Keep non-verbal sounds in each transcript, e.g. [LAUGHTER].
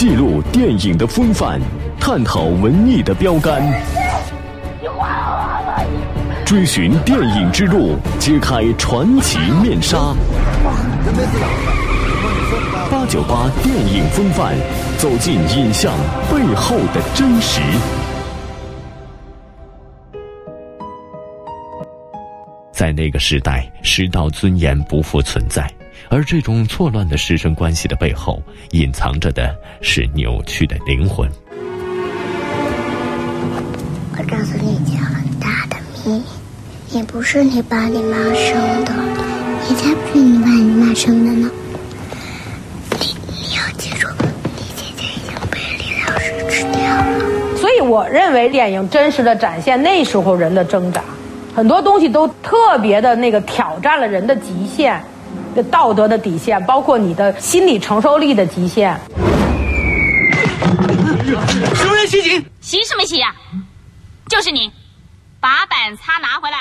记录电影的风范，探讨文艺的标杆，追寻电影之路，揭开传奇面纱。八九八电影风范，走进影像背后的真实。在那个时代，师道尊严不复存在，而这种错乱的师生关系的背后，隐藏着的是扭曲的灵魂。我告诉你一件很大的秘密：你不是你爸你妈生的，你才不是你爸你妈生的呢。你你要记住，你姐姐已经被李老师吃掉了。所以我认为电影真实的展现那时候人的挣扎，很多东西都特别的那个挑战了人的极限，的道德的底线，包括你的心理承受力的极限。什么人袭警？袭什么袭呀、就是你，把板擦拿回来。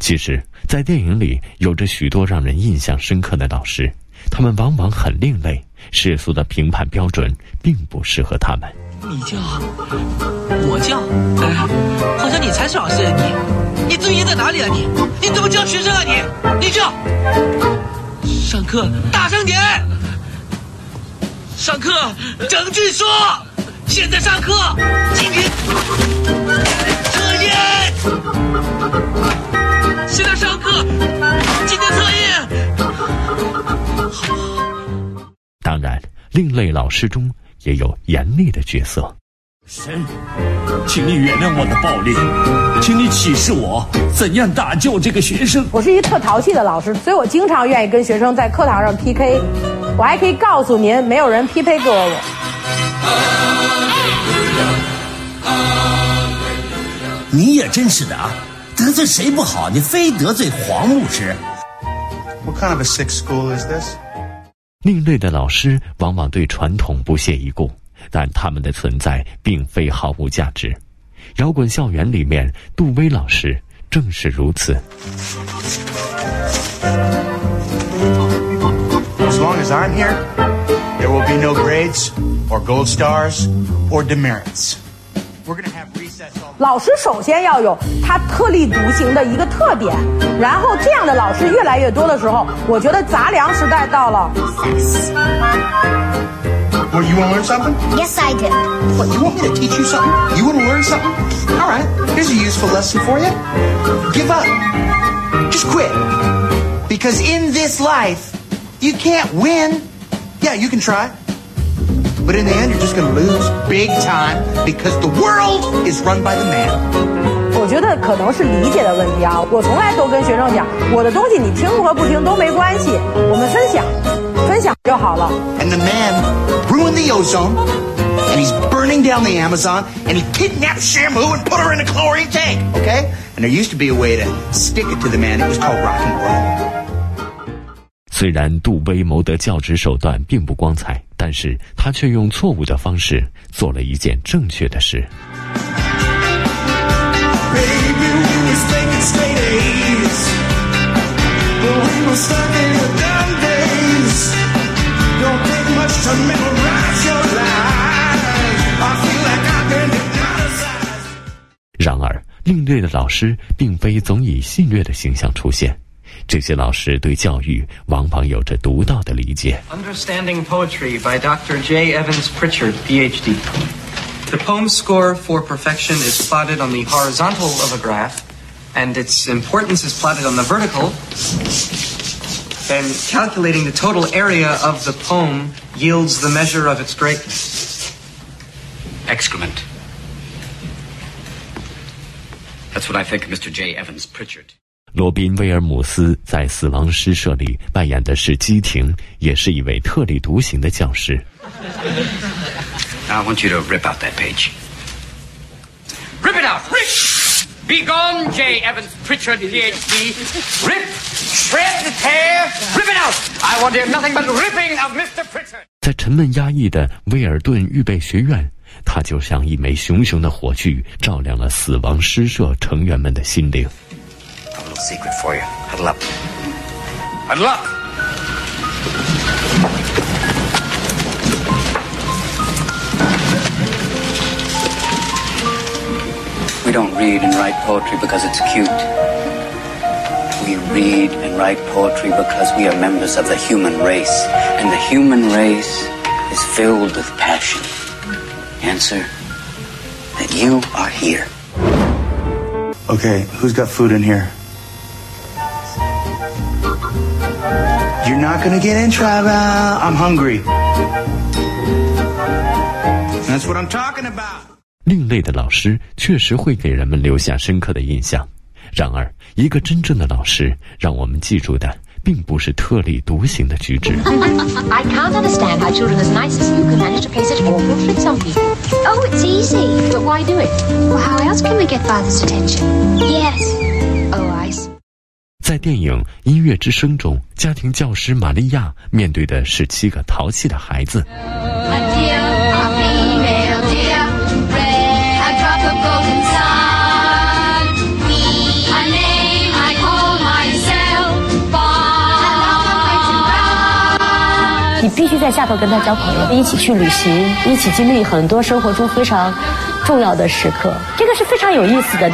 其实，在电影里有着许多让人印象深刻的老师，他们往往很另类，世俗的评判标准并不适合他们。你叫，我叫，哎，好像你才是老师啊你，你尊严在哪里啊你？你怎么教学生啊你？你叫，上课大声点，上课整句说，现在上课，今天测验，现在上课，今天测验。当然，另类老师中也有严厉的角色。神，请你原谅我的暴力，请你启示我怎样打救这个学生。我是一个特淘气的老师，所以我经常愿意跟学生在课堂上 PK。我还可以告诉您，没有人 PK 过我。你也真是的啊，得罪谁不好，你非得罪黄牧师。What kind of a sick school is this? 另类的老师往往对传统不屑一顾，但他们的存在并非毫无价值。摇滚校园里面，杜威老师正是如此。As long as I'm here, there will be no grades or gold stars or demerits. We're gonna have recess 老师首先要有他特立独行的一个特点，然后这样的老师越来越多的时候，我觉得杂粮时代到了。Well, you wanna learn something? Yes, I do. What, you want me to teach you something? You wanna learn something? Alright, here's a useful lesson for you. Give up. Just quit. Because in this life, you can't win. Yeah, you can try. But in the end, you're just gonna lose big time because the world is run by the man. 我觉得可能是理解的问题啊。我从来都跟学生讲，我的东西你听和不听都没关系，我们分享，分享就好了。And the man ruined the ozone, and he's burning down the Amazon, and he kidnapped Shamu and put her in a chlorine tank, okay? And there used to be a way to stick it to the man. It was called rock and roll. 虽然杜威谋得教职手段并不光彩，但是他却用错误的方式做了一件正确的事。Baby, we was thinking straight A's, but we were stuck in the dumb days. Don't take much to memorize your life. I feel like I've been hypnotized. 然而，另类的老师并非总以戏谑的形象出现，这些老师对教育往往有着独到的理解。Understanding Poetry by Dr. J. Evans Pritchard, PhD. The poem's score for perfection is plotted on the horizontal of a graph, and its importance is plotted on the vertical. Then calculating the total area of the poem yields the measure of its greatness. Excrement. That's what I think of Mr. J. Evans Pritchard. 罗宾·威尔姆斯在《死亡诗社》里扮演的是基廷，也是一位特立独行的教师。 Now I want you to rip out that page. Rip it out! Rip! Be gone, J. Evans Pritchard, PhD. Rip! Shred the tear! Rip it out! I want to hear nothing but ripping of Mr. Pritchard. 在沉闷压抑的威尔顿预备学院，他就像一枚熊熊的火炬，照亮了死亡诗社成员们的心灵。 I have a little secret for you. Huddle up. Huddle up! Don't read and write poetry because it's cute. We read and write poetry because we are members of the human race, and the human race is filled with passion. Answer that you are here. Okay, who's got food in here? You're not gonna get in trouble. I'm hungry. That's what I'm talking about. 另类的老师确实会给人们留下深刻的印象。然而，一个真正的老师，让我们记住的并不是特立独行的举止。I can't understand how children as nice as you can manage to play such awful tricks on people. Oh, it's easy. But why do it? Well, how else can we get father's attention? Yes. Oh, I see. 在电影《音乐之声》中，家庭教师玛利亚面对的是七个淘气的孩子。必须在下头跟他交朋友，一起去旅行，一起经历很多生活中非常重要的时刻，这个是非常有意思的。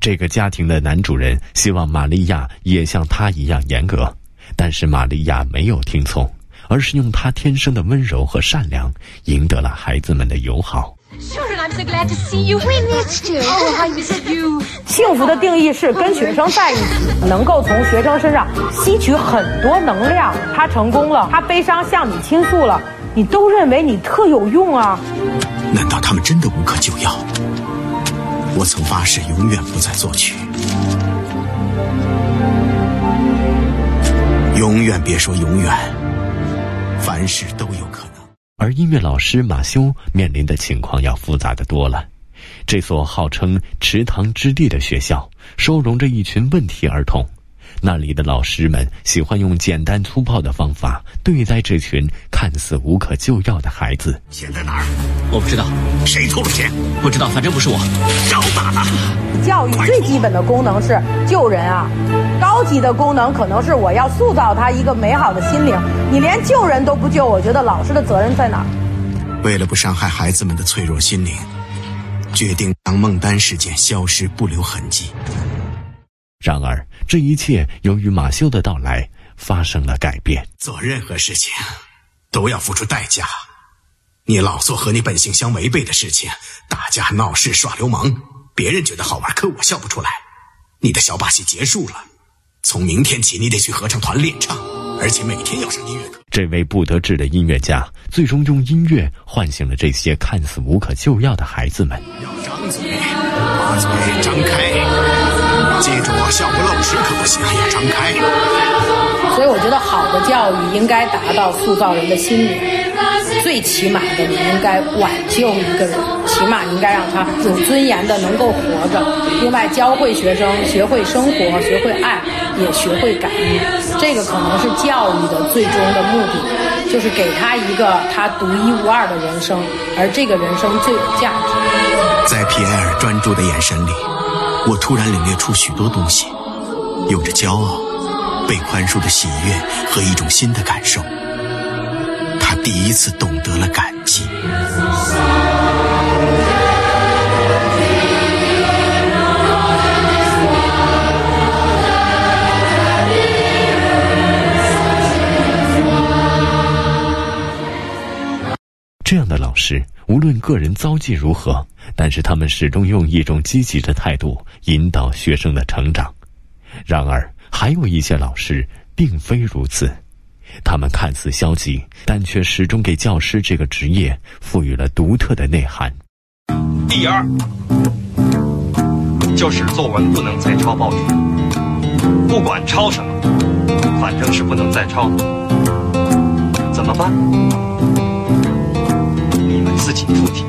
这个家庭的男主人希望玛利亚也像他一样严格，但是玛利亚没有听从，而是用她天生的温柔和善良赢得了孩子们的友好。Children, I'm so glad to see you. We missed [LAUGHS] you. Oh, I missed you. 幸福的定义是跟学生在一起，能够从学生身上吸取很多能量。他成功了，他悲伤向你倾诉了，你都认为你特有用啊。难道他们真的无可救药？我曾发誓永远不再作曲，永远别说永远，凡事都。而音乐老师马修面临的情况要复杂的多了。这所号称“池塘之地”的学校，收容着一群问题儿童。那里的老师们喜欢用简单粗暴的方法对待这群看似无可救药的孩子。钱在哪儿？我不知道，谁偷了钱？不知道，反正不是我。找打了！教育最基本的功能是救人啊，高级的功能可能是我要塑造他一个美好的心灵。你连救人都不救，我觉得老师的责任在哪儿？为了不伤害孩子们的脆弱心灵，决定让孟丹事件消失不留痕迹。然而，这一切由于马修的到来发生了改变。做任何事情都要付出代价。你老做和你本性相违背的事情，打架闹事耍流氓，别人觉得好玩，可我笑不出来。你的小把戏结束了，从明天起你得去合唱团练唱，而且每天要上音乐课。这位不得志的音乐家，最终用音乐唤醒了这些看似无可救药的孩子们。要张嘴，把嘴张开，记住笑不露齿可不行，要张开。所以我觉得好的教育应该达到塑造人的心灵。最起码的，你应该挽救一个人，起码应该让他有尊严的能够活着。另外，教会学生学会生活，学会爱，也学会感恩。这个可能是教育的最终的目的，就是给他一个他独一无二的人生，而这个人生最有价值。在皮埃尔专注的眼神里，我突然领略出许多东西，有着骄傲、被宽恕的喜悦和一种新的感受。他第一次懂得了感激。这样的老师，无论个人遭际如何，但是他们始终用一种积极的态度引导学生的成长。然而，还有一些老师并非如此，他们看似消极，但却始终给教师这个职业赋予了独特的内涵。第二，就是作文不能再抄报纸，不管抄什么，反正是不能再抄。怎么办？你们自己出题，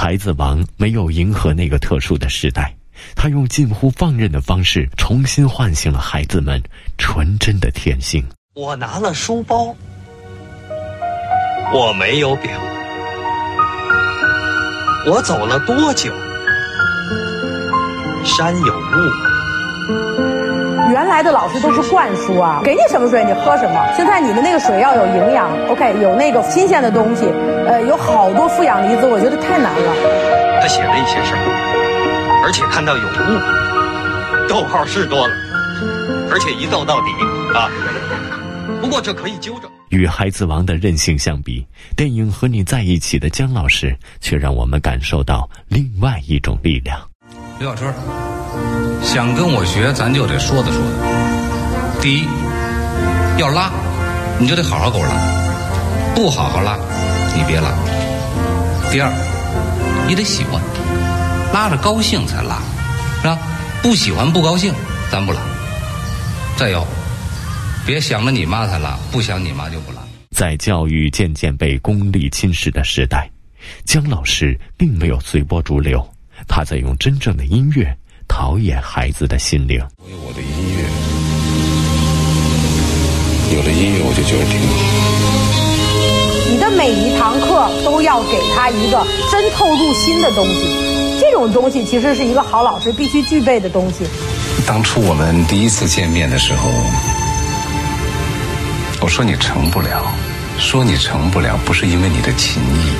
孩子王没有迎合那个特殊的时代，他用近乎放任的方式重新唤醒了孩子们纯真的天性。我拿了书包，我没有表，我走了多久？山有雾，来的老师都是灌输啊，给你什么水你喝什么。现在你的那个水要有营养，OK，有那个新鲜的东西，呃，有好多负氧离子，我觉得太难了。他写了一些事儿，而且看到有误，逗号是多了，而且一逗到底啊。不过这可以纠正。与《孩子王》的任性相比，电影《和你在一起》的姜老师却让我们感受到另外一种力量。刘小春，想跟我学，咱就得说的说的。第一，要拉，你就得好好给我拉；不好好拉，你别拉。第二，你得喜欢，拉着高兴才拉，是吧？不喜欢不高兴，咱不拉。再有，别想着你妈才拉，不想你妈就不拉。在教育渐渐被功利侵蚀的时代，姜老师并没有随波逐流，他在用真正的音乐陶冶孩子的心灵。我有我的音乐，有了音乐我就觉得挺好。你的每一堂课都要给他一个真透入心的东西，这种东西其实是一个好老师必须具备的东西。当初我们第一次见面的时候，我说你成不了，说你成不了，不是因为你的琴艺，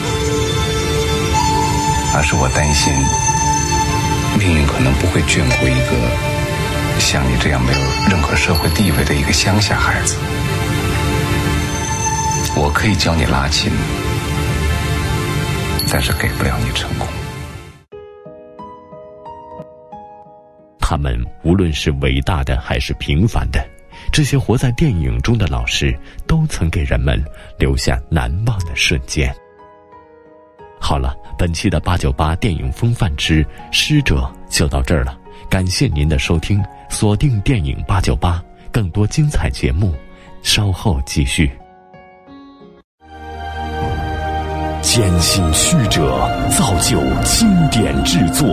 而是我担心命运可能不会眷顾一个像你这样没有任何社会地位的一个乡下孩子。我可以教你拉琴，但是给不了你成功。他们无论是伟大的还是平凡的，这些活在电影中的老师，都曾给人们留下难忘的瞬间。好了，本期的八九八电影风范之师者就到这儿了，感谢您的收听，锁定电影八九八，更多精彩节目，稍后继续。坚信曲折，造就经典制作。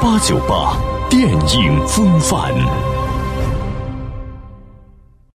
八九八电影风范。